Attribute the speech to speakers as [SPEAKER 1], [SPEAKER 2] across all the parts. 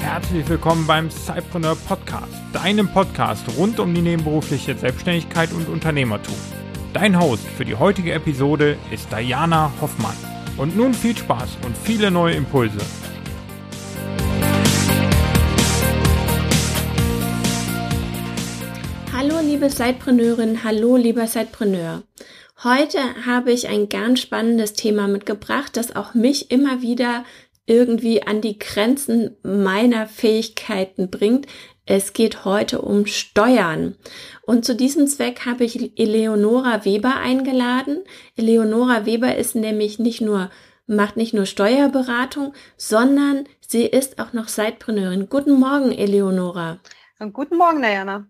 [SPEAKER 1] Herzlich willkommen beim Cypreneur Podcast, deinem Podcast rund um die nebenberufliche Selbstständigkeit und Unternehmertum. Dein Host für die heutige Episode ist Diana Hoffmann. Und nun viel Spaß und viele neue Impulse.
[SPEAKER 2] Liebe Sidepreneurin, hallo lieber Sidepreneur. Heute habe ich ein ganz spannendes Thema mitgebracht, das auch mich immer wieder irgendwie an die Grenzen meiner Fähigkeiten bringt. Es geht heute um Steuern. Und zu diesem Zweck habe ich Eleonora Weber eingeladen. Eleonora Weber ist nämlich nicht nur, macht nicht nur Steuerberatung, sondern sie ist auch noch Sidepreneurin. Guten Morgen, Eleonora.
[SPEAKER 3] Guten Morgen, Diana.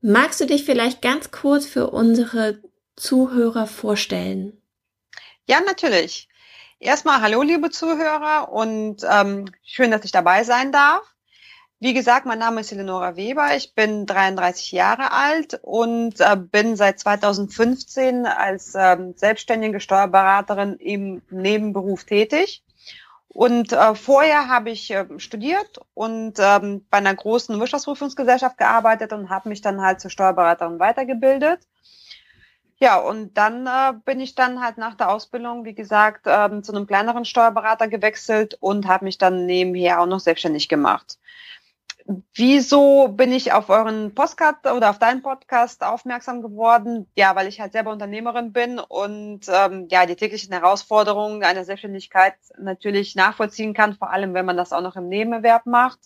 [SPEAKER 2] Magst du dich vielleicht ganz kurz für unsere Zuhörer vorstellen?
[SPEAKER 3] Ja, natürlich. Erstmal hallo, liebe Zuhörer, und ähm, schön, dass ich dabei sein darf. Wie gesagt, mein Name ist Eleonora Weber. Ich bin 33 Jahre alt und äh, bin seit 2015 als ähm, selbstständige Steuerberaterin im Nebenberuf tätig. Und äh, vorher habe ich äh, studiert und ähm, bei einer großen Wirtschaftsprüfungsgesellschaft gearbeitet und habe mich dann halt zur Steuerberaterin weitergebildet. Ja, und dann äh, bin ich dann halt nach der Ausbildung, wie gesagt, ähm, zu einem kleineren Steuerberater gewechselt und habe mich dann nebenher auch noch selbstständig gemacht. Wieso bin ich auf euren Podcast oder auf deinen Podcast aufmerksam geworden? Ja, weil ich halt selber Unternehmerin bin und ähm, ja die täglichen Herausforderungen einer Selbstständigkeit natürlich nachvollziehen kann, vor allem wenn man das auch noch im Nebenerwerb macht.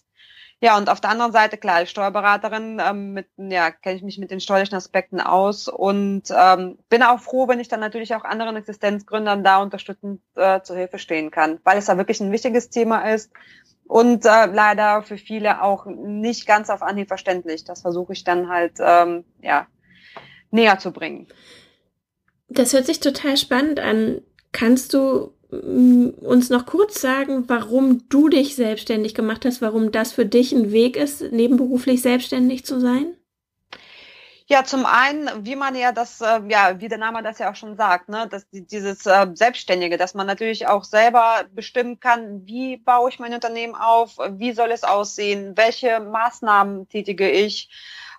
[SPEAKER 3] Ja, und auf der anderen Seite, klar, als Steuerberaterin ähm, mit, ja, kenne ich mich mit den steuerlichen Aspekten aus und ähm, bin auch froh, wenn ich dann natürlich auch anderen Existenzgründern da unterstützend äh, zur Hilfe stehen kann, weil es da wirklich ein wichtiges Thema ist und äh, leider für viele auch nicht ganz auf Anhieb verständlich. Das versuche ich dann halt ähm, ja näher zu bringen.
[SPEAKER 2] Das hört sich total spannend an. Kannst du uns noch kurz sagen, warum du dich selbstständig gemacht hast, warum das für dich ein Weg ist, nebenberuflich selbstständig zu sein?
[SPEAKER 3] Ja, zum einen, wie man ja das, äh, ja, wie der Name das ja auch schon sagt, ne, dass dieses äh, Selbstständige, dass man natürlich auch selber bestimmen kann, wie baue ich mein Unternehmen auf, wie soll es aussehen, welche Maßnahmen tätige ich,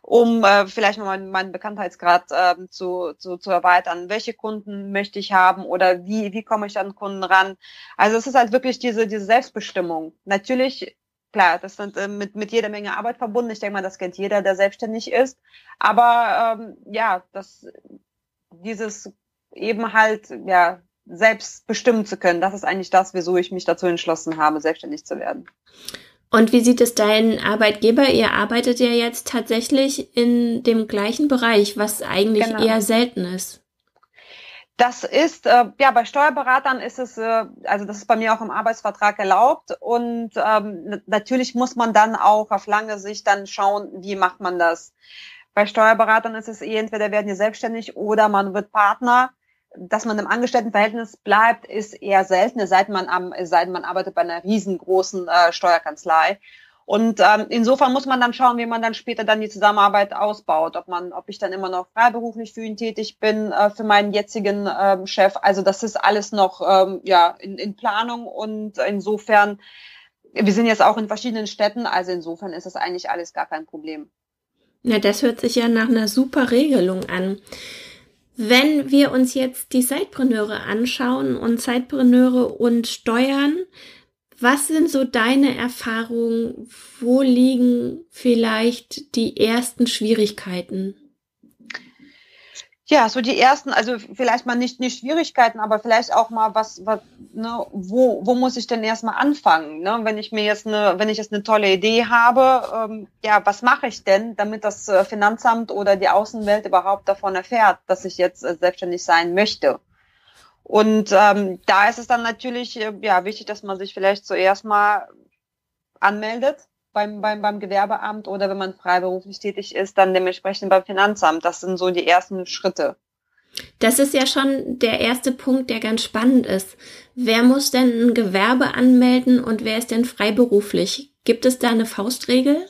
[SPEAKER 3] um äh, vielleicht mal meinen, Bekanntheitsgrad äh, zu, zu, zu erweitern. Welche Kunden möchte ich haben oder wie, wie komme ich an Kunden ran? Also es ist halt wirklich diese, diese Selbstbestimmung. Natürlich, klar, das sind äh, mit, mit jeder Menge Arbeit verbunden. Ich denke mal, das kennt jeder, der selbstständig ist. Aber ähm, ja, das dieses eben halt, ja, selbst bestimmen zu können, das ist eigentlich das, wieso ich mich dazu entschlossen habe, selbstständig zu werden.
[SPEAKER 2] Und wie sieht es dein Arbeitgeber? Ihr arbeitet ja jetzt tatsächlich in dem gleichen Bereich, was eigentlich genau. eher selten ist.
[SPEAKER 3] Das ist, äh, ja, bei Steuerberatern ist es, äh, also das ist bei mir auch im Arbeitsvertrag erlaubt und ähm, natürlich muss man dann auch auf lange Sicht dann schauen, wie macht man das. Bei Steuerberatern ist es eh, entweder werden die selbstständig oder man wird Partner dass man im Angestelltenverhältnis bleibt, ist eher selten, seit man am, seit man arbeitet bei einer riesengroßen äh, Steuerkanzlei. Und ähm, insofern muss man dann schauen, wie man dann später dann die Zusammenarbeit ausbaut, ob man, ob ich dann immer noch freiberuflich für ihn tätig bin, äh, für meinen jetzigen ähm, Chef. Also das ist alles noch ähm, ja in, in Planung und insofern, wir sind jetzt auch in verschiedenen Städten, also insofern ist es eigentlich alles gar kein Problem.
[SPEAKER 2] Na, das hört sich ja nach einer super Regelung an. Wenn wir uns jetzt die Zeitpreneure anschauen und Zeitpreneure und Steuern, was sind so deine Erfahrungen? Wo liegen vielleicht die ersten Schwierigkeiten?
[SPEAKER 3] Ja, so die ersten, also vielleicht mal nicht, nicht Schwierigkeiten, aber vielleicht auch mal was, was ne, wo, wo muss ich denn erstmal anfangen? Ne? Wenn ich mir jetzt eine, wenn ich jetzt eine tolle Idee habe, ähm, ja, was mache ich denn, damit das äh, Finanzamt oder die Außenwelt überhaupt davon erfährt, dass ich jetzt äh, selbstständig sein möchte? Und ähm, da ist es dann natürlich äh, ja wichtig, dass man sich vielleicht zuerst mal anmeldet beim, beim, beim Gewerbeamt oder wenn man freiberuflich tätig ist, dann dementsprechend beim Finanzamt. Das sind so die ersten Schritte.
[SPEAKER 2] Das ist ja schon der erste Punkt, der ganz spannend ist. Wer muss denn ein Gewerbe anmelden und wer ist denn freiberuflich? Gibt es da eine Faustregel?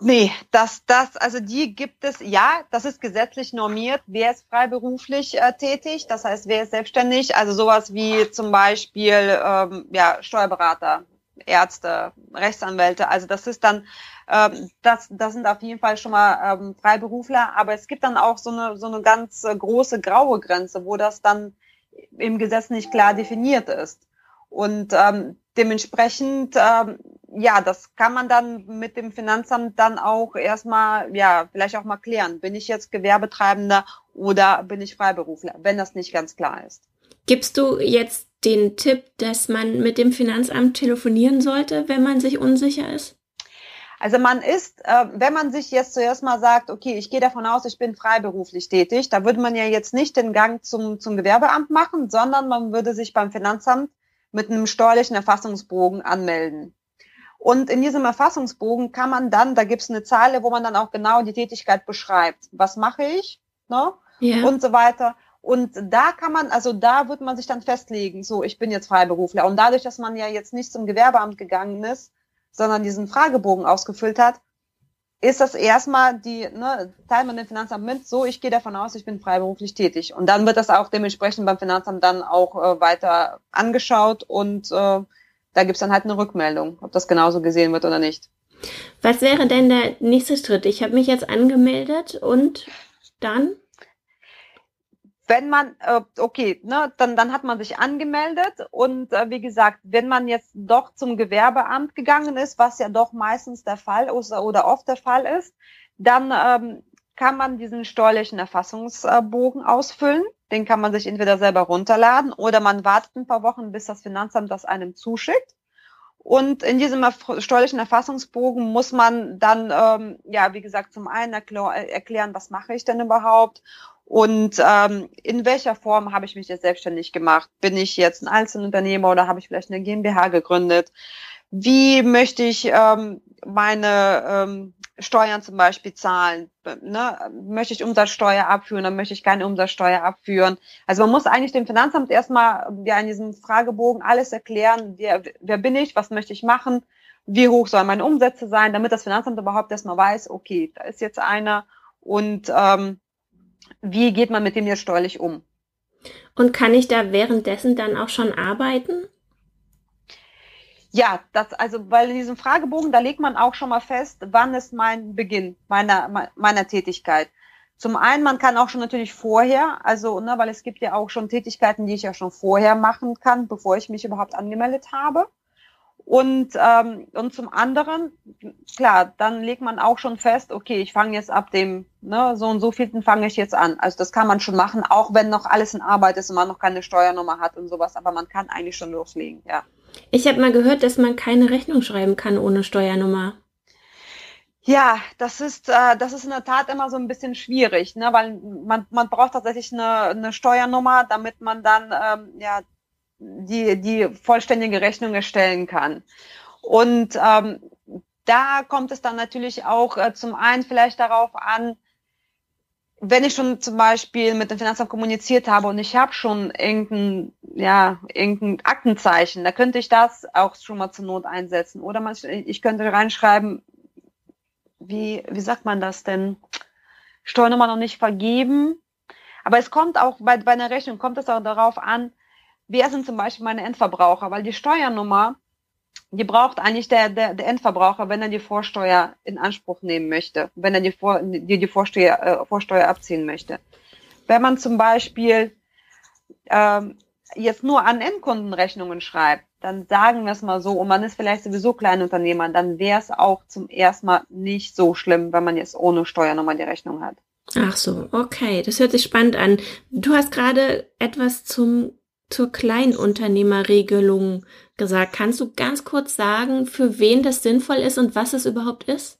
[SPEAKER 3] Nee, das, das, also die gibt es, ja, das ist gesetzlich normiert. Wer ist freiberuflich äh, tätig? Das heißt, wer ist selbstständig? Also sowas wie zum Beispiel ähm, ja, Steuerberater, Ärzte, Rechtsanwälte. Also das ist dann, ähm, das, das sind auf jeden Fall schon mal ähm, Freiberufler. Aber es gibt dann auch so eine, so eine ganz äh, große graue Grenze, wo das dann im Gesetz nicht klar definiert ist. Und ähm, dementsprechend ähm, ja, das kann man dann mit dem Finanzamt dann auch erstmal, ja, vielleicht auch mal klären. Bin ich jetzt Gewerbetreibender oder bin ich Freiberufler, wenn das nicht ganz klar ist.
[SPEAKER 2] Gibst du jetzt den Tipp, dass man mit dem Finanzamt telefonieren sollte, wenn man sich unsicher ist?
[SPEAKER 3] Also man ist, äh, wenn man sich jetzt zuerst mal sagt, okay, ich gehe davon aus, ich bin freiberuflich tätig, da würde man ja jetzt nicht den Gang zum, zum Gewerbeamt machen, sondern man würde sich beim Finanzamt mit einem steuerlichen Erfassungsbogen anmelden. Und in diesem Erfassungsbogen kann man dann, da gibt es eine Zeile, wo man dann auch genau die Tätigkeit beschreibt. Was mache ich? Ne? Ja. Und so weiter. Und da kann man, also da wird man sich dann festlegen, so, ich bin jetzt Freiberufler. Und dadurch, dass man ja jetzt nicht zum Gewerbeamt gegangen ist, sondern diesen Fragebogen ausgefüllt hat, ist das erstmal die, ne, teilt man dem Finanzamt mit, so, ich gehe davon aus, ich bin freiberuflich tätig. Und dann wird das auch dementsprechend beim Finanzamt dann auch äh, weiter angeschaut und äh, da gibt's dann halt eine Rückmeldung, ob das genauso gesehen wird oder nicht.
[SPEAKER 2] Was wäre denn der nächste Schritt? Ich habe mich jetzt angemeldet und dann?
[SPEAKER 3] Wenn man, äh, okay, ne, dann, dann hat man sich angemeldet und äh, wie gesagt, wenn man jetzt doch zum Gewerbeamt gegangen ist, was ja doch meistens der Fall ist oder oft der Fall ist, dann ähm, kann man diesen steuerlichen Erfassungsbogen ausfüllen. Den kann man sich entweder selber runterladen oder man wartet ein paar Wochen, bis das Finanzamt das einem zuschickt. Und in diesem steuerlichen Erfassungsbogen muss man dann, ähm, ja, wie gesagt, zum einen erklären, was mache ich denn überhaupt und ähm, in welcher Form habe ich mich jetzt selbstständig gemacht? Bin ich jetzt ein Einzelunternehmer oder habe ich vielleicht eine GmbH gegründet? Wie möchte ich ähm, meine ähm, Steuern zum Beispiel zahlen. Ne? Möchte ich Umsatzsteuer abführen, dann möchte ich keine Umsatzsteuer abführen. Also man muss eigentlich dem Finanzamt erstmal ja in diesem Fragebogen alles erklären, wer, wer bin ich, was möchte ich machen, wie hoch sollen meine Umsätze sein, damit das Finanzamt überhaupt erstmal weiß, okay, da ist jetzt einer und ähm, wie geht man mit dem jetzt steuerlich um.
[SPEAKER 2] Und kann ich da währenddessen dann auch schon arbeiten?
[SPEAKER 3] Ja, das, also, weil in diesem Fragebogen, da legt man auch schon mal fest, wann ist mein Beginn meiner, meiner Tätigkeit. Zum einen, man kann auch schon natürlich vorher, also, ne, weil es gibt ja auch schon Tätigkeiten, die ich ja schon vorher machen kann, bevor ich mich überhaupt angemeldet habe. Und, ähm, und zum anderen, klar, dann legt man auch schon fest, okay, ich fange jetzt ab dem, ne, so und so vielten fange ich jetzt an. Also das kann man schon machen, auch wenn noch alles in Arbeit ist und man noch keine Steuernummer hat und sowas, aber man kann eigentlich schon loslegen, ja.
[SPEAKER 2] Ich habe mal gehört, dass man keine Rechnung schreiben kann ohne Steuernummer.
[SPEAKER 3] Ja, das ist, äh, das ist in der Tat immer so ein bisschen schwierig, ne? weil man, man braucht tatsächlich eine, eine Steuernummer, damit man dann ähm, ja, die, die vollständige Rechnung erstellen kann. Und ähm, da kommt es dann natürlich auch äh, zum einen vielleicht darauf an, wenn ich schon zum Beispiel mit dem Finanzamt kommuniziert habe und ich habe schon irgendein, ja, irgendein Aktenzeichen, da könnte ich das auch schon mal zur Not einsetzen. Oder man, ich könnte reinschreiben, wie, wie sagt man das denn? Steuernummer noch nicht vergeben. Aber es kommt auch bei, bei einer Rechnung, kommt es auch darauf an, wer sind zum Beispiel meine Endverbraucher, weil die Steuernummer die braucht eigentlich der, der, der Endverbraucher, wenn er die Vorsteuer in Anspruch nehmen möchte, wenn er die, Vor, die, die Vorsteuer, äh, Vorsteuer abziehen möchte. Wenn man zum Beispiel ähm, jetzt nur an Endkundenrechnungen schreibt, dann sagen wir es mal so, und man ist vielleicht sowieso Kleinunternehmer, dann wäre es auch zum ersten Mal nicht so schlimm, wenn man jetzt ohne Steuernummer die Rechnung hat.
[SPEAKER 2] Ach so, okay, das hört sich spannend an. Du hast gerade etwas zum zur Kleinunternehmerregelung gesagt. Kannst du ganz kurz sagen, für wen das sinnvoll ist und was es überhaupt ist?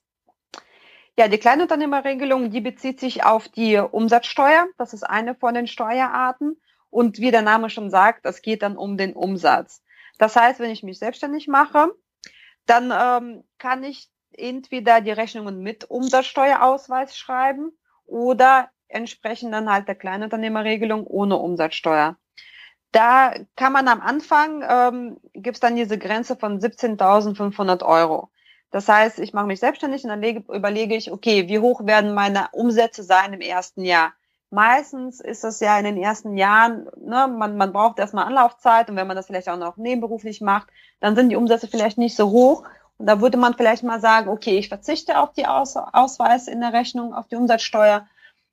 [SPEAKER 3] Ja, die Kleinunternehmerregelung, die bezieht sich auf die Umsatzsteuer. Das ist eine von den Steuerarten. Und wie der Name schon sagt, es geht dann um den Umsatz. Das heißt, wenn ich mich selbstständig mache, dann ähm, kann ich entweder die Rechnungen mit Umsatzsteuerausweis schreiben oder entsprechend dann halt der Kleinunternehmerregelung ohne Umsatzsteuer. Da kann man am Anfang, ähm, gibt dann diese Grenze von 17.500 Euro. Das heißt, ich mache mich selbstständig und dann lege, überlege ich, okay, wie hoch werden meine Umsätze sein im ersten Jahr? Meistens ist das ja in den ersten Jahren, ne, man, man braucht erstmal Anlaufzeit und wenn man das vielleicht auch noch nebenberuflich macht, dann sind die Umsätze vielleicht nicht so hoch. Und da würde man vielleicht mal sagen, okay, ich verzichte auf die Aus Ausweis in der Rechnung, auf die Umsatzsteuer.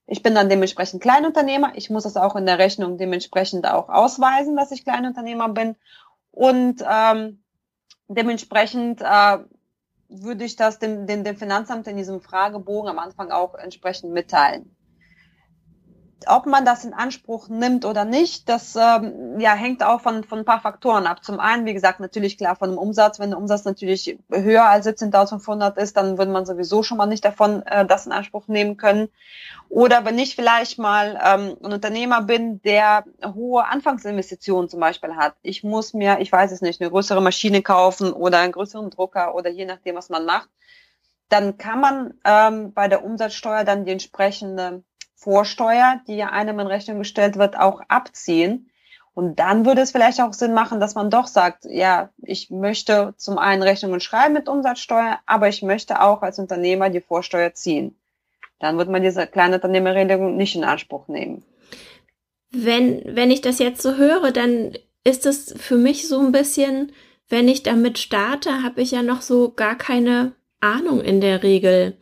[SPEAKER 3] Ich bin dann dementsprechend Kleinunternehmer. Ich muss es auch in der Rechnung dementsprechend auch ausweisen, dass ich Kleinunternehmer bin. Und ähm, dementsprechend äh, würde ich das dem, dem, dem Finanzamt in diesem Fragebogen am Anfang auch entsprechend mitteilen ob man das in Anspruch nimmt oder nicht, das ähm, ja, hängt auch von, von ein paar Faktoren ab. Zum einen, wie gesagt, natürlich klar von dem Umsatz. Wenn der Umsatz natürlich höher als 17.500 ist, dann würde man sowieso schon mal nicht davon äh, das in Anspruch nehmen können. Oder wenn ich vielleicht mal ähm, ein Unternehmer bin, der hohe Anfangsinvestitionen zum Beispiel hat. Ich muss mir, ich weiß es nicht, eine größere Maschine kaufen oder einen größeren Drucker oder je nachdem, was man macht. Dann kann man ähm, bei der Umsatzsteuer dann die entsprechende Vorsteuer, die ja einem in Rechnung gestellt wird, auch abziehen. Und dann würde es vielleicht auch Sinn machen, dass man doch sagt, ja, ich möchte zum einen Rechnungen schreiben mit Umsatzsteuer, aber ich möchte auch als Unternehmer die Vorsteuer ziehen. Dann wird man diese kleine Unternehmerregelung nicht in Anspruch nehmen.
[SPEAKER 2] Wenn, wenn ich das jetzt so höre, dann ist es für mich so ein bisschen, wenn ich damit starte, habe ich ja noch so gar keine Ahnung in der Regel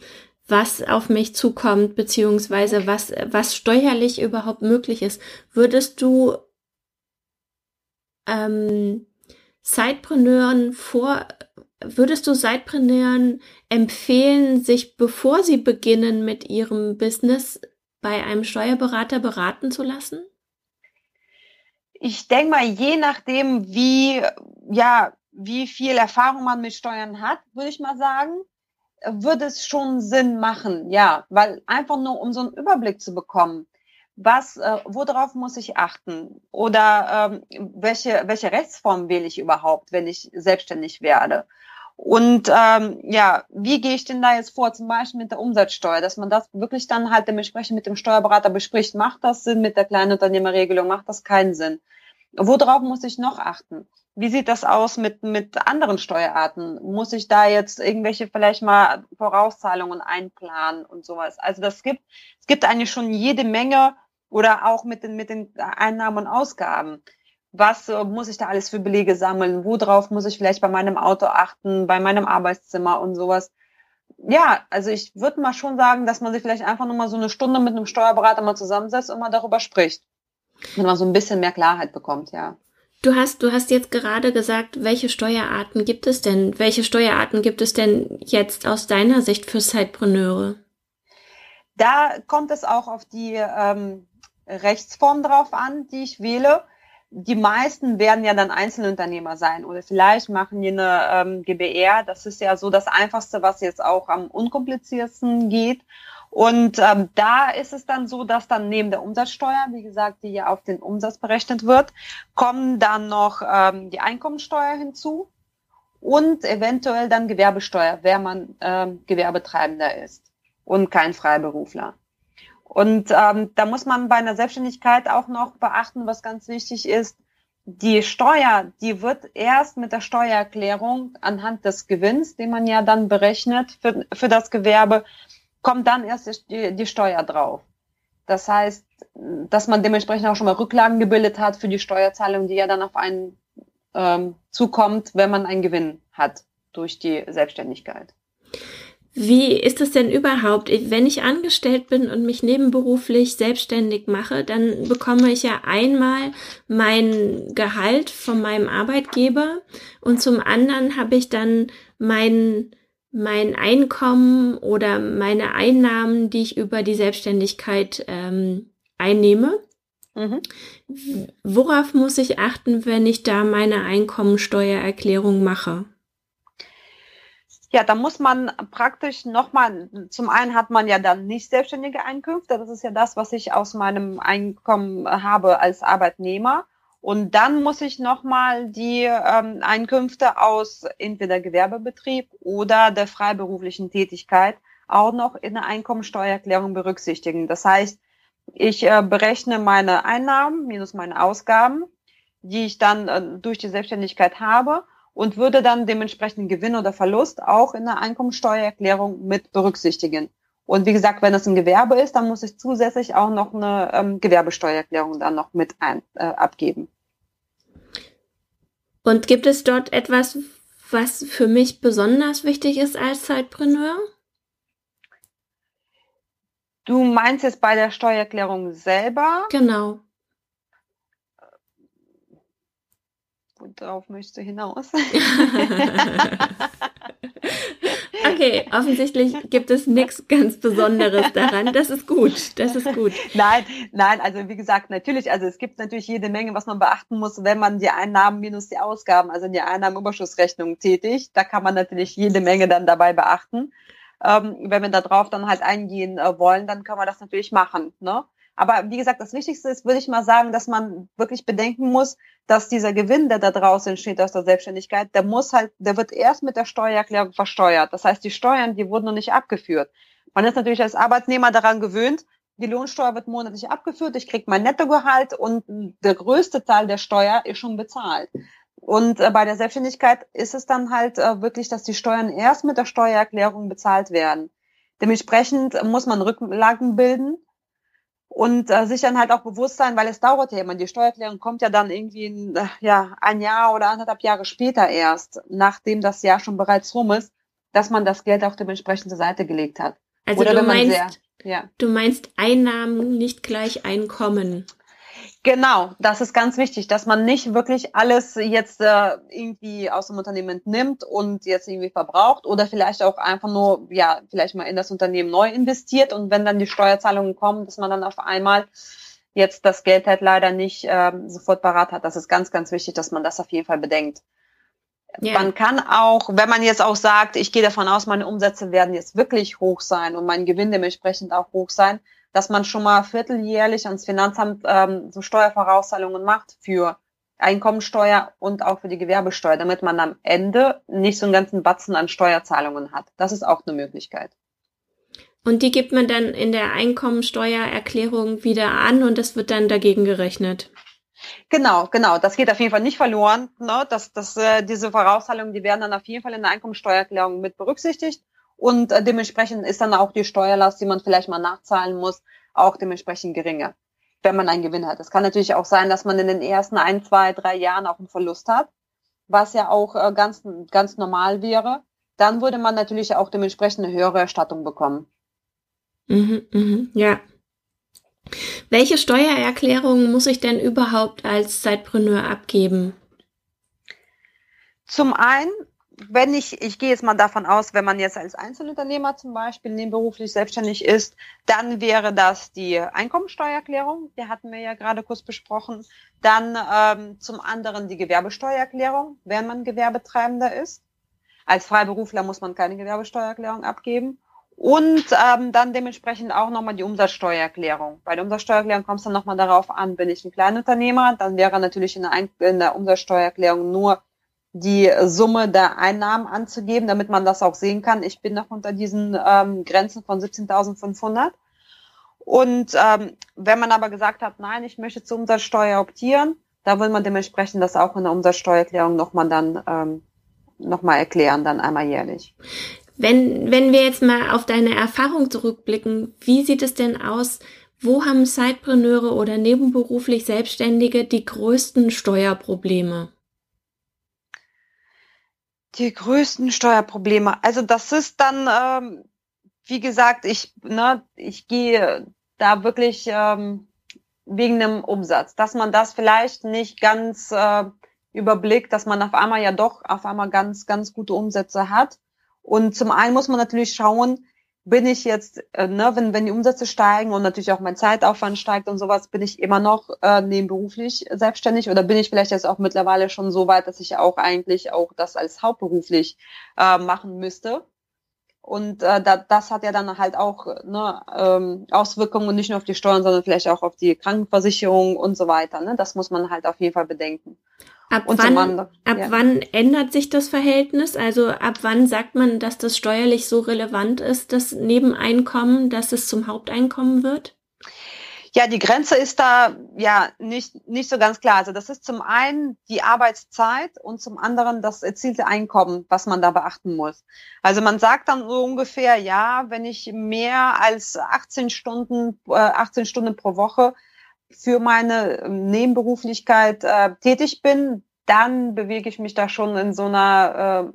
[SPEAKER 2] was auf mich zukommt, beziehungsweise was, was steuerlich überhaupt möglich ist. Würdest du ähm, Sidepreneuren vor, würdest du Sidepreneuren empfehlen, sich bevor sie beginnen mit ihrem Business bei einem Steuerberater beraten zu lassen?
[SPEAKER 3] Ich denke mal, je nachdem, wie, ja, wie viel Erfahrung man mit Steuern hat, würde ich mal sagen, würde es schon Sinn machen, ja, weil einfach nur um so einen Überblick zu bekommen, was, äh, worauf muss ich achten oder ähm, welche, welche Rechtsform wähle ich überhaupt, wenn ich selbstständig werde. Und ähm, ja, wie gehe ich denn da jetzt vor, zum Beispiel mit der Umsatzsteuer, dass man das wirklich dann halt dementsprechend mit dem Steuerberater bespricht. Macht das Sinn mit der Kleinunternehmerregelung? Macht das keinen Sinn? Worauf muss ich noch achten? Wie sieht das aus mit, mit anderen Steuerarten? Muss ich da jetzt irgendwelche vielleicht mal Vorauszahlungen einplanen und sowas? Also das gibt, es gibt eigentlich schon jede Menge oder auch mit den, mit den Einnahmen und Ausgaben. Was äh, muss ich da alles für Belege sammeln? Worauf muss ich vielleicht bei meinem Auto achten, bei meinem Arbeitszimmer und sowas? Ja, also ich würde mal schon sagen, dass man sich vielleicht einfach nur mal so eine Stunde mit einem Steuerberater mal zusammensetzt und mal darüber spricht. Wenn man so ein bisschen mehr Klarheit bekommt, ja.
[SPEAKER 2] Du hast, du hast jetzt gerade gesagt, welche Steuerarten gibt es denn? Welche Steuerarten gibt es denn jetzt aus deiner Sicht für Zeitpreneure?
[SPEAKER 3] Da kommt es auch auf die ähm, Rechtsform drauf an, die ich wähle. Die meisten werden ja dann Einzelunternehmer sein oder vielleicht machen die eine ähm, GBR. Das ist ja so das Einfachste, was jetzt auch am unkompliziertesten geht. Und ähm, da ist es dann so, dass dann neben der Umsatzsteuer, wie gesagt, die ja auf den Umsatz berechnet wird, kommen dann noch ähm, die Einkommensteuer hinzu und eventuell dann Gewerbesteuer, wer man ähm, Gewerbetreibender ist und kein Freiberufler. Und ähm, da muss man bei einer Selbstständigkeit auch noch beachten, was ganz wichtig ist, die Steuer, die wird erst mit der Steuererklärung anhand des Gewinns, den man ja dann berechnet für, für das Gewerbe, kommt dann erst die, die Steuer drauf. Das heißt, dass man dementsprechend auch schon mal Rücklagen gebildet hat für die Steuerzahlung, die ja dann auf einen ähm, zukommt, wenn man einen Gewinn hat durch die Selbstständigkeit.
[SPEAKER 2] Wie ist es denn überhaupt? Wenn ich angestellt bin und mich nebenberuflich selbstständig mache, dann bekomme ich ja einmal mein Gehalt von meinem Arbeitgeber und zum anderen habe ich dann meinen mein Einkommen oder meine Einnahmen, die ich über die Selbstständigkeit ähm, einnehme. Mhm. Worauf muss ich achten, wenn ich da meine Einkommensteuererklärung mache?
[SPEAKER 3] Ja, da muss man praktisch nochmal, zum einen hat man ja dann nicht selbstständige Einkünfte, das ist ja das, was ich aus meinem Einkommen habe als Arbeitnehmer. Und dann muss ich nochmal die ähm, Einkünfte aus entweder Gewerbebetrieb oder der freiberuflichen Tätigkeit auch noch in der Einkommensteuererklärung berücksichtigen. Das heißt, ich äh, berechne meine Einnahmen minus meine Ausgaben, die ich dann äh, durch die Selbstständigkeit habe. und würde dann dementsprechend Gewinn oder Verlust auch in der Einkommensteuererklärung mit berücksichtigen. Und wie gesagt, wenn es ein Gewerbe ist, dann muss ich zusätzlich auch noch eine ähm, Gewerbesteuererklärung dann noch mit ein, äh, abgeben.
[SPEAKER 2] Und gibt es dort etwas, was für mich besonders wichtig ist als Zeitpreneur?
[SPEAKER 3] Du meinst jetzt bei der Steuererklärung selber?
[SPEAKER 2] Genau.
[SPEAKER 3] Worauf möchtest du hinaus?
[SPEAKER 2] okay, offensichtlich gibt es nichts ganz Besonderes daran. Das ist gut, das ist gut.
[SPEAKER 3] Nein, nein, also wie gesagt, natürlich, also es gibt natürlich jede Menge, was man beachten muss, wenn man die Einnahmen minus die Ausgaben, also die Einnahmenüberschussrechnung tätigt. Da kann man natürlich jede Menge dann dabei beachten. Ähm, wenn wir da drauf dann halt eingehen äh, wollen, dann können wir das natürlich machen. Ne? Aber wie gesagt, das Wichtigste ist, würde ich mal sagen, dass man wirklich bedenken muss, dass dieser Gewinn, der da draußen entsteht aus der Selbstständigkeit, der muss halt, der wird erst mit der Steuererklärung versteuert. Das heißt, die Steuern, die wurden noch nicht abgeführt. Man ist natürlich als Arbeitnehmer daran gewöhnt, die Lohnsteuer wird monatlich abgeführt, ich kriege mein Nettogehalt und der größte Teil der Steuer ist schon bezahlt. Und äh, bei der Selbstständigkeit ist es dann halt äh, wirklich, dass die Steuern erst mit der Steuererklärung bezahlt werden. Dementsprechend muss man Rücklagen bilden und äh, sich dann halt auch bewusst sein, weil es dauert ja immer. Die Steuererklärung kommt ja dann irgendwie in, äh, ja, ein Jahr oder anderthalb Jahre später erst, nachdem das Jahr schon bereits rum ist, dass man das Geld auch dementsprechend zur Seite gelegt hat.
[SPEAKER 2] Also oder du meinst, sehr, ja. du meinst Einnahmen nicht gleich Einkommen.
[SPEAKER 3] Genau, das ist ganz wichtig, dass man nicht wirklich alles jetzt äh, irgendwie aus dem Unternehmen nimmt und jetzt irgendwie verbraucht oder vielleicht auch einfach nur, ja, vielleicht mal in das Unternehmen neu investiert und wenn dann die Steuerzahlungen kommen, dass man dann auf einmal jetzt das Geld halt leider nicht ähm, sofort parat hat. Das ist ganz, ganz wichtig, dass man das auf jeden Fall bedenkt. Ja. Man kann auch, wenn man jetzt auch sagt, ich gehe davon aus, meine Umsätze werden jetzt wirklich hoch sein und mein Gewinn dementsprechend auch hoch sein, dass man schon mal vierteljährlich ans Finanzamt ähm, so Steuervorauszahlungen macht für Einkommensteuer und auch für die Gewerbesteuer, damit man am Ende nicht so einen ganzen Batzen an Steuerzahlungen hat. Das ist auch eine Möglichkeit.
[SPEAKER 2] Und die gibt man dann in der Einkommensteuererklärung wieder an und das wird dann dagegen gerechnet.
[SPEAKER 3] Genau, genau. Das geht auf jeden Fall nicht verloren. Ne? Das, das, äh, diese Vorauszahlungen, die werden dann auf jeden Fall in der Einkommensteuererklärung mit berücksichtigt. Und äh, dementsprechend ist dann auch die Steuerlast, die man vielleicht mal nachzahlen muss, auch dementsprechend geringer, wenn man einen Gewinn hat. Es kann natürlich auch sein, dass man in den ersten ein, zwei, drei Jahren auch einen Verlust hat, was ja auch äh, ganz, ganz normal wäre. Dann würde man natürlich auch dementsprechend eine höhere Erstattung bekommen.
[SPEAKER 2] Mhm, mhm, ja. Welche Steuererklärungen muss ich denn überhaupt als Zeitpreneur abgeben?
[SPEAKER 3] Zum einen wenn ich, ich gehe jetzt mal davon aus, wenn man jetzt als Einzelunternehmer zum Beispiel nebenberuflich selbstständig ist, dann wäre das die Einkommensteuererklärung, die hatten wir ja gerade kurz besprochen. Dann ähm, zum anderen die Gewerbesteuererklärung, wenn man Gewerbetreibender ist. Als Freiberufler muss man keine Gewerbesteuererklärung abgeben. Und ähm, dann dementsprechend auch nochmal die Umsatzsteuererklärung. Bei der Umsatzsteuererklärung kommt es dann nochmal darauf an, bin ich ein Kleinunternehmer, dann wäre natürlich in der, Ein in der Umsatzsteuererklärung nur die Summe der Einnahmen anzugeben, damit man das auch sehen kann. Ich bin noch unter diesen ähm, Grenzen von 17.500. Und ähm, wenn man aber gesagt hat, nein, ich möchte zur Umsatzsteuer optieren, da will man dementsprechend das auch in der Umsatzsteuererklärung nochmal dann ähm, nochmal erklären, dann einmal jährlich.
[SPEAKER 2] Wenn, wenn wir jetzt mal auf deine Erfahrung zurückblicken, wie sieht es denn aus? Wo haben Sidepreneure oder nebenberuflich Selbstständige die größten Steuerprobleme?
[SPEAKER 3] Die größten Steuerprobleme. Also das ist dann, ähm, wie gesagt, ich, ne, ich gehe da wirklich ähm, wegen dem Umsatz, dass man das vielleicht nicht ganz äh, überblickt, dass man auf einmal ja doch auf einmal ganz, ganz gute Umsätze hat. Und zum einen muss man natürlich schauen, bin ich jetzt, äh, ne, wenn, wenn die Umsätze steigen und natürlich auch mein Zeitaufwand steigt und sowas, bin ich immer noch äh, nebenberuflich selbstständig oder bin ich vielleicht jetzt auch mittlerweile schon so weit, dass ich auch eigentlich auch das als hauptberuflich äh, machen müsste. Und äh, da, das hat ja dann halt auch ne, ähm, Auswirkungen nicht nur auf die Steuern, sondern vielleicht auch auf die Krankenversicherung und so weiter. Ne? Das muss man halt auf jeden Fall bedenken.
[SPEAKER 2] Ab, wann, ab ja. wann ändert sich das Verhältnis? Also ab wann sagt man, dass das steuerlich so relevant ist, das Nebeneinkommen, dass es zum Haupteinkommen wird?
[SPEAKER 3] Ja, die Grenze ist da ja nicht, nicht so ganz klar. Also das ist zum einen die Arbeitszeit und zum anderen das erzielte Einkommen, was man da beachten muss. Also man sagt dann so ungefähr, ja, wenn ich mehr als 18 Stunden, äh, 18 Stunden pro Woche für meine Nebenberuflichkeit äh, tätig bin, dann bewege ich mich da schon in so einer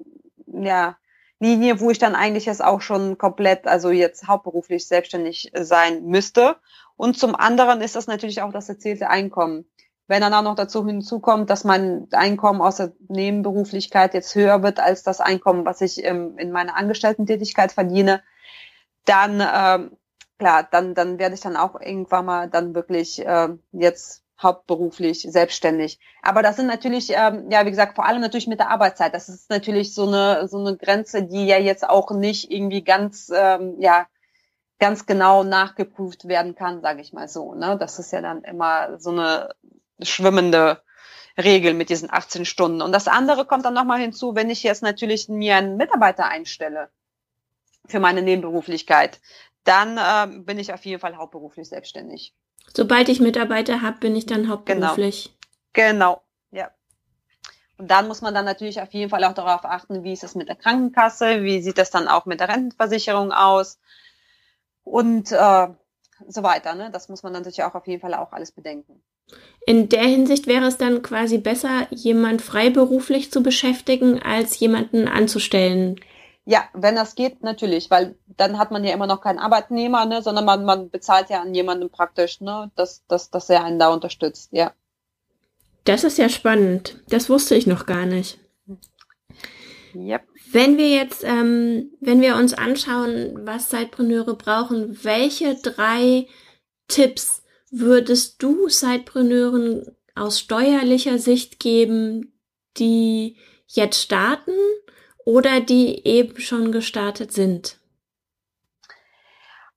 [SPEAKER 3] äh, ja, Linie, wo ich dann eigentlich jetzt auch schon komplett, also jetzt hauptberuflich selbstständig sein müsste. Und zum anderen ist das natürlich auch das erzielte Einkommen. Wenn dann auch noch dazu hinzukommt, dass mein Einkommen aus der Nebenberuflichkeit jetzt höher wird als das Einkommen, was ich ähm, in meiner Angestellten-Tätigkeit verdiene, dann ähm, klar, dann dann werde ich dann auch irgendwann mal dann wirklich äh, jetzt hauptberuflich selbstständig. Aber das sind natürlich, ähm, ja, wie gesagt, vor allem natürlich mit der Arbeitszeit. Das ist natürlich so eine so eine Grenze, die ja jetzt auch nicht irgendwie ganz, ähm, ja, ganz genau nachgeprüft werden kann, sage ich mal so. Ne? Das ist ja dann immer so eine schwimmende Regel mit diesen 18 Stunden. Und das andere kommt dann nochmal hinzu, wenn ich jetzt natürlich mir einen Mitarbeiter einstelle für meine Nebenberuflichkeit, dann äh, bin ich auf jeden Fall hauptberuflich selbstständig.
[SPEAKER 2] Sobald ich Mitarbeiter habe, bin ich dann hauptberuflich.
[SPEAKER 3] Genau. genau, ja. Und dann muss man dann natürlich auf jeden Fall auch darauf achten, wie ist es mit der Krankenkasse, wie sieht das dann auch mit der Rentenversicherung aus und äh, so weiter. Ne? Das muss man natürlich auch auf jeden Fall auch alles bedenken.
[SPEAKER 2] In der Hinsicht wäre es dann quasi besser, jemand freiberuflich zu beschäftigen, als jemanden anzustellen.
[SPEAKER 3] Ja, wenn das geht, natürlich, weil dann hat man ja immer noch keinen Arbeitnehmer, ne, sondern man, man bezahlt ja an jemanden praktisch, ne, dass, dass, dass er einen da unterstützt, ja.
[SPEAKER 2] Das ist ja spannend. Das wusste ich noch gar nicht.
[SPEAKER 3] Yep.
[SPEAKER 2] Wenn wir jetzt, ähm, wenn wir uns anschauen, was Sidepreneure brauchen, welche drei Tipps würdest du Sidepreneuren aus steuerlicher Sicht geben, die jetzt starten oder die eben schon gestartet sind?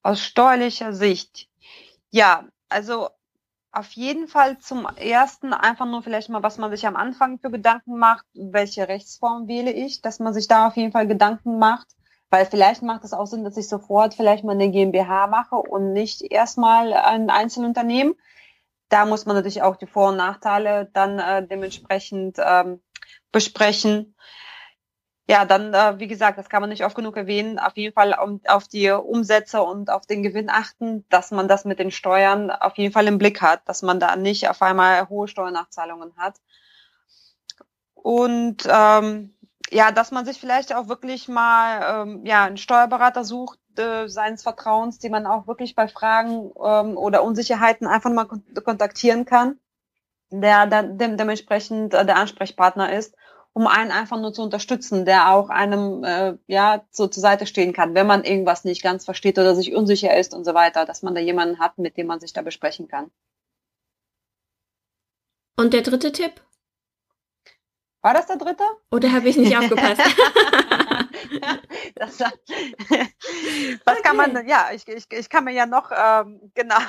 [SPEAKER 3] Aus steuerlicher Sicht. Ja, also auf jeden Fall zum ersten einfach nur vielleicht mal, was man sich am Anfang für Gedanken macht, welche Rechtsform wähle ich, dass man sich da auf jeden Fall Gedanken macht, weil vielleicht macht es auch Sinn, dass ich sofort vielleicht mal eine GmbH mache und nicht erstmal ein Einzelunternehmen. Da muss man natürlich auch die Vor- und Nachteile dann äh, dementsprechend ähm, besprechen ja, dann, äh, wie gesagt, das kann man nicht oft genug erwähnen, auf jeden Fall um, auf die Umsätze und auf den Gewinn achten, dass man das mit den Steuern auf jeden Fall im Blick hat, dass man da nicht auf einmal hohe Steuernachzahlungen hat. Und ähm, ja, dass man sich vielleicht auch wirklich mal ähm, ja, einen Steuerberater sucht, äh, seines Vertrauens, die man auch wirklich bei Fragen ähm, oder Unsicherheiten einfach mal kontaktieren kann, der dann dem, dementsprechend äh, der Ansprechpartner ist um einen einfach nur zu unterstützen, der auch einem äh, ja so zur Seite stehen kann, wenn man irgendwas nicht ganz versteht oder sich unsicher ist und so weiter, dass man da jemanden hat, mit dem man sich da besprechen kann.
[SPEAKER 2] Und der dritte Tipp?
[SPEAKER 3] War das der dritte?
[SPEAKER 2] Oder habe ich nicht aufgepasst?
[SPEAKER 3] das, was kann man, ja, ich, ich, ich kann mir ja noch, ähm, genau,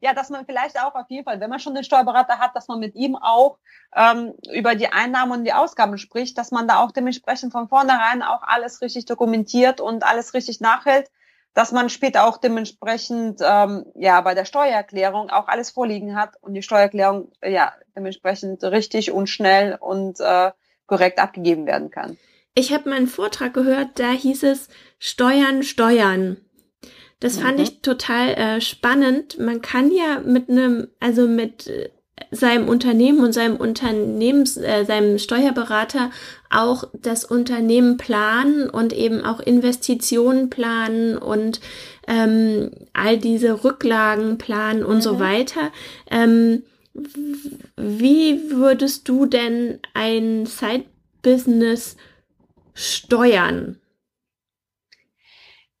[SPEAKER 3] ja, dass man vielleicht auch auf jeden Fall, wenn man schon einen Steuerberater hat, dass man mit ihm auch ähm, über die Einnahmen und die Ausgaben spricht, dass man da auch dementsprechend von vornherein auch alles richtig dokumentiert und alles richtig nachhält, dass man später auch dementsprechend ähm, ja bei der Steuererklärung auch alles vorliegen hat und die Steuererklärung ja dementsprechend richtig und schnell und äh, korrekt abgegeben werden kann.
[SPEAKER 2] Ich habe mal einen Vortrag gehört, da hieß es Steuern, Steuern. Das fand mhm. ich total äh, spannend. Man kann ja mit einem, also mit äh, seinem Unternehmen und seinem Unternehmens, äh, seinem Steuerberater auch das Unternehmen planen und eben auch Investitionen planen und ähm, all diese Rücklagen planen und mhm. so weiter. Ähm, wie würdest du denn ein Side-Business steuern?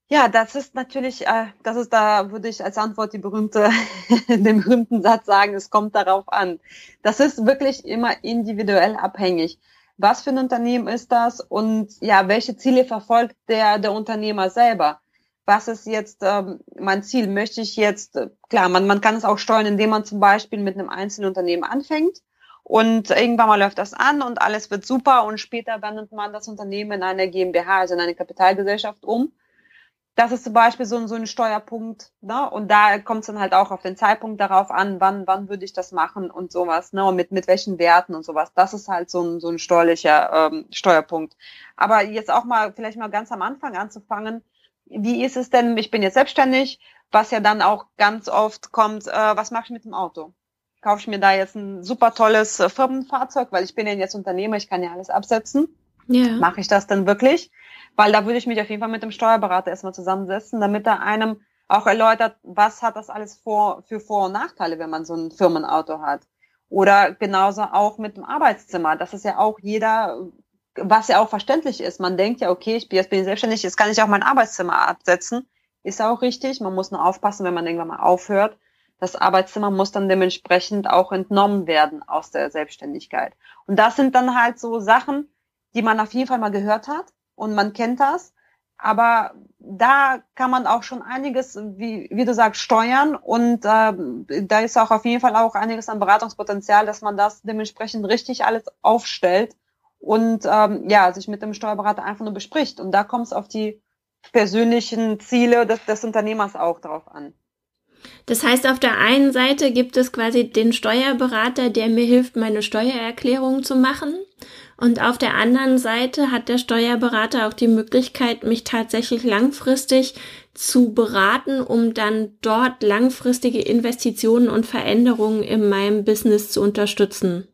[SPEAKER 3] Ja, das ist natürlich, äh, das ist da, würde ich als Antwort die berühmte, den berühmten Satz sagen, es kommt darauf an. Das ist wirklich immer individuell abhängig. Was für ein Unternehmen ist das und ja, welche Ziele verfolgt der, der Unternehmer selber? Was ist jetzt ähm, mein Ziel? Möchte ich jetzt, äh, klar, man, man kann es auch steuern, indem man zum Beispiel mit einem einzelnen Unternehmen anfängt und irgendwann mal läuft das an und alles wird super und später wandelt man das Unternehmen in eine GmbH, also in eine Kapitalgesellschaft um das ist zum Beispiel so, so ein Steuerpunkt, ne? Und da kommt es dann halt auch auf den Zeitpunkt darauf an, wann, wann würde ich das machen und sowas, ne? Und mit, mit welchen Werten und sowas. Das ist halt so ein, so ein steuerlicher ähm, Steuerpunkt. Aber jetzt auch mal, vielleicht mal ganz am Anfang anzufangen, wie ist es denn, ich bin jetzt selbstständig, was ja dann auch ganz oft kommt, äh, was mache ich mit dem Auto? Kaufe ich mir da jetzt ein super tolles äh, Firmenfahrzeug, weil ich bin ja jetzt Unternehmer, ich kann ja alles absetzen. Ja. Mache ich das dann wirklich? Weil da würde ich mich auf jeden Fall mit dem Steuerberater erstmal zusammensetzen, damit er einem auch erläutert, was hat das alles vor, für Vor- und Nachteile, wenn man so ein Firmenauto hat. Oder genauso auch mit dem Arbeitszimmer. Das ist ja auch jeder, was ja auch verständlich ist. Man denkt ja, okay, ich bin jetzt bin ich selbstständig, jetzt kann ich auch mein Arbeitszimmer absetzen. Ist auch richtig. Man muss nur aufpassen, wenn man irgendwann mal aufhört. Das Arbeitszimmer muss dann dementsprechend auch entnommen werden aus der Selbstständigkeit. Und das sind dann halt so Sachen, die man auf jeden Fall mal gehört hat und man kennt das. Aber da kann man auch schon einiges, wie, wie du sagst, steuern und äh, da ist auch auf jeden Fall auch einiges an Beratungspotenzial, dass man das dementsprechend richtig alles aufstellt und ähm, ja, sich mit dem Steuerberater einfach nur bespricht. Und da kommt es auf die persönlichen Ziele des, des Unternehmers auch drauf an.
[SPEAKER 2] Das heißt, auf der einen Seite gibt es quasi den Steuerberater, der mir hilft, meine Steuererklärung zu machen. Und auf der anderen Seite hat der Steuerberater auch die Möglichkeit, mich tatsächlich langfristig zu beraten, um dann dort langfristige Investitionen und Veränderungen in meinem Business zu unterstützen.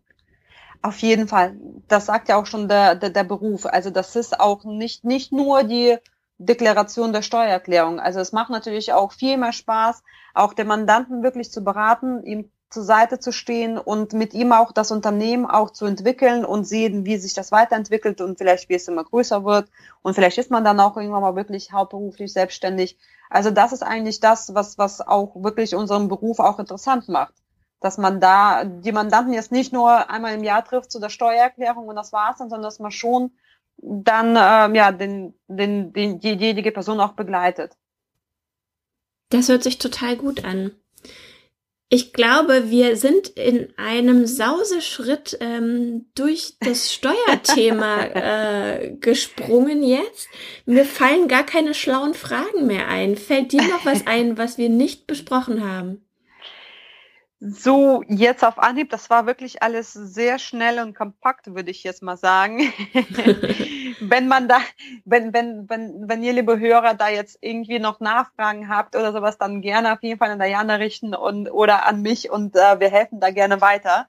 [SPEAKER 3] Auf jeden Fall. Das sagt ja auch schon der, der, der Beruf. Also das ist auch nicht, nicht nur die Deklaration der Steuererklärung. Also es macht natürlich auch viel mehr Spaß, auch den Mandanten wirklich zu beraten, ihm zur Seite zu stehen und mit ihm auch das Unternehmen auch zu entwickeln und sehen, wie sich das weiterentwickelt und vielleicht wie es immer größer wird und vielleicht ist man dann auch irgendwann mal wirklich hauptberuflich selbstständig. Also das ist eigentlich das, was, was auch wirklich unseren Beruf auch interessant macht. Dass man da die Mandanten jetzt nicht nur einmal im Jahr trifft zu der Steuererklärung und das war's dann, sondern dass man schon dann ähm, ja den, den, den, diejenige Person auch begleitet.
[SPEAKER 2] Das hört sich total gut an. Ich glaube, wir sind in einem Sauseschritt ähm, durch das Steuerthema äh, gesprungen jetzt. Mir fallen gar keine schlauen Fragen mehr ein. Fällt dir noch was ein, was wir nicht besprochen haben?
[SPEAKER 3] So, jetzt auf Anhieb, das war wirklich alles sehr schnell und kompakt, würde ich jetzt mal sagen. wenn man da, wenn, wenn, wenn, wenn ihr, liebe Hörer, da jetzt irgendwie noch Nachfragen habt oder sowas, dann gerne auf jeden Fall an Diana richten und, oder an mich und äh, wir helfen da gerne weiter.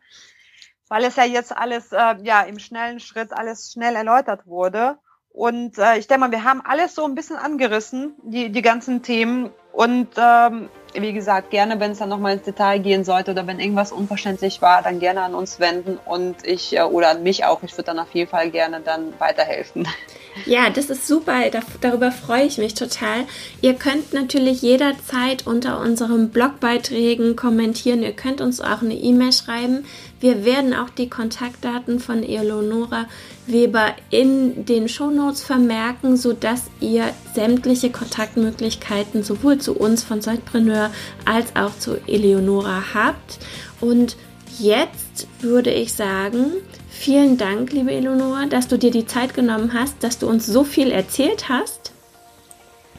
[SPEAKER 3] Weil es ja jetzt alles, äh, ja, im schnellen Schritt alles schnell erläutert wurde. Und äh, ich denke mal, wir haben alles so ein bisschen angerissen, die, die ganzen Themen. Und ähm, wie gesagt, gerne, wenn es dann nochmal ins Detail gehen sollte oder wenn irgendwas unverständlich war, dann gerne an uns wenden und ich äh, oder an mich auch. Ich würde dann auf jeden Fall gerne dann weiterhelfen.
[SPEAKER 2] Ja, das ist super. darüber freue ich mich total. Ihr könnt natürlich jederzeit unter unseren Blogbeiträgen kommentieren. Ihr könnt uns auch eine E-Mail schreiben. Wir werden auch die Kontaktdaten von Eleonora Weber in den Shownotes vermerken, sodass ihr sämtliche Kontaktmöglichkeiten sowohl zu uns von Zeitpreneur als auch zu Eleonora habt. Und jetzt würde ich sagen, vielen Dank, liebe Eleonora, dass du dir die Zeit genommen hast, dass du uns so viel erzählt hast.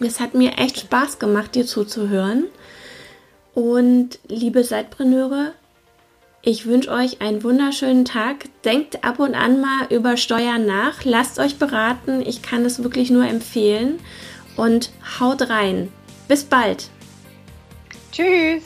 [SPEAKER 2] Es hat mir echt Spaß gemacht, dir zuzuhören. Und liebe Zeitpreneure, ich wünsche euch einen wunderschönen Tag. Denkt ab und an mal über Steuern nach. Lasst euch beraten. Ich kann es wirklich nur empfehlen. Und haut rein. Bis bald.
[SPEAKER 3] Tschüss.